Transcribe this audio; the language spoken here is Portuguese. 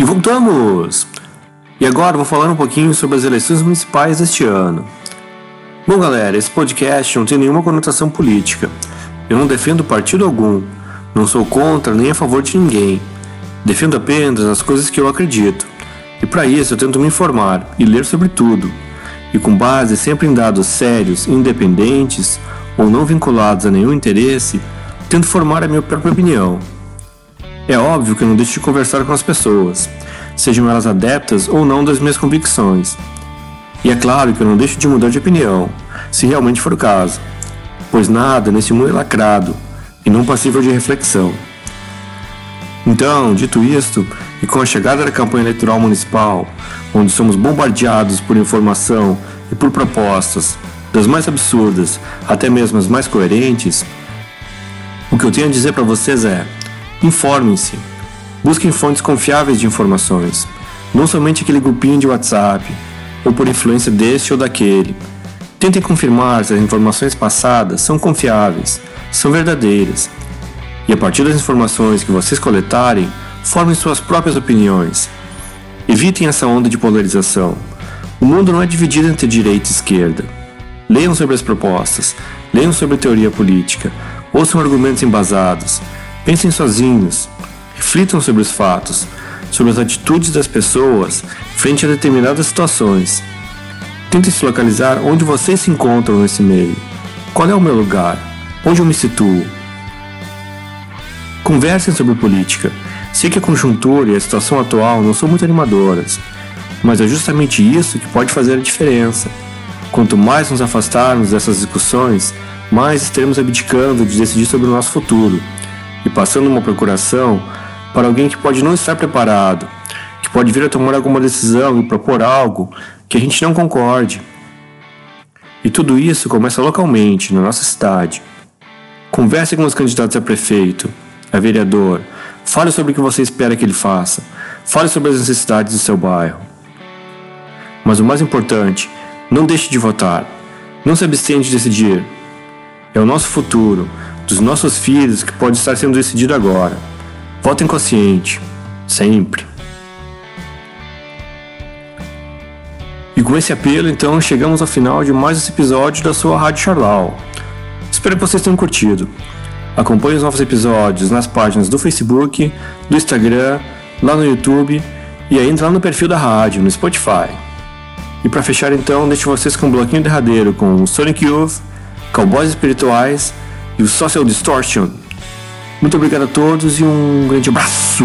E voltamos! E agora vou falar um pouquinho sobre as eleições municipais deste ano. Bom, galera, esse podcast não tem nenhuma conotação política. Eu não defendo partido algum, não sou contra nem a favor de ninguém. Defendo apenas as coisas que eu acredito. E para isso eu tento me informar e ler sobre tudo. E com base sempre em dados sérios, independentes ou não vinculados a nenhum interesse, tento formar a minha própria opinião. É óbvio que eu não deixo de conversar com as pessoas, sejam elas adeptas ou não das minhas convicções. E é claro que eu não deixo de mudar de opinião, se realmente for o caso, pois nada nesse mundo é lacrado e não passível de reflexão. Então, dito isto, e com a chegada da campanha eleitoral municipal, onde somos bombardeados por informação e por propostas, das mais absurdas até mesmo as mais coerentes, o que eu tenho a dizer para vocês é: Informem-se. Busquem fontes confiáveis de informações, não somente aquele grupinho de WhatsApp, ou por influência deste ou daquele. Tentem confirmar se as informações passadas são confiáveis, são verdadeiras. E a partir das informações que vocês coletarem, formem suas próprias opiniões. Evitem essa onda de polarização. O mundo não é dividido entre direita e esquerda. Leiam sobre as propostas, leiam sobre teoria política, ouçam argumentos embasados, Pensem sozinhos, reflitam sobre os fatos, sobre as atitudes das pessoas frente a determinadas situações. Tentem se localizar onde vocês se encontram nesse meio. Qual é o meu lugar? Onde eu me situo? Conversem sobre política. Sei que a conjuntura e a situação atual não são muito animadoras, mas é justamente isso que pode fazer a diferença. Quanto mais nos afastarmos dessas discussões, mais estaremos abdicando de decidir sobre o nosso futuro e passando uma procuração para alguém que pode não estar preparado, que pode vir a tomar alguma decisão e propor algo que a gente não concorde. E tudo isso começa localmente, na nossa cidade. Converse com os candidatos a prefeito, a vereador, fale sobre o que você espera que ele faça, fale sobre as necessidades do seu bairro. Mas o mais importante, não deixe de votar, não se abstenha de decidir. É o nosso futuro, dos nossos filhos que pode estar sendo decidido agora. Votem consciente, sempre. E com esse apelo, então, chegamos ao final de mais esse episódio da sua Rádio Charlau. Espero que vocês tenham curtido. Acompanhe os novos episódios nas páginas do Facebook, do Instagram, lá no YouTube e ainda lá no perfil da rádio, no Spotify. E para fechar então, deixo vocês com um bloquinho derradeiro com Sonic Youth, Cowboys Espirituais e o Social Distortion. Muito obrigado a todos e um grande abraço!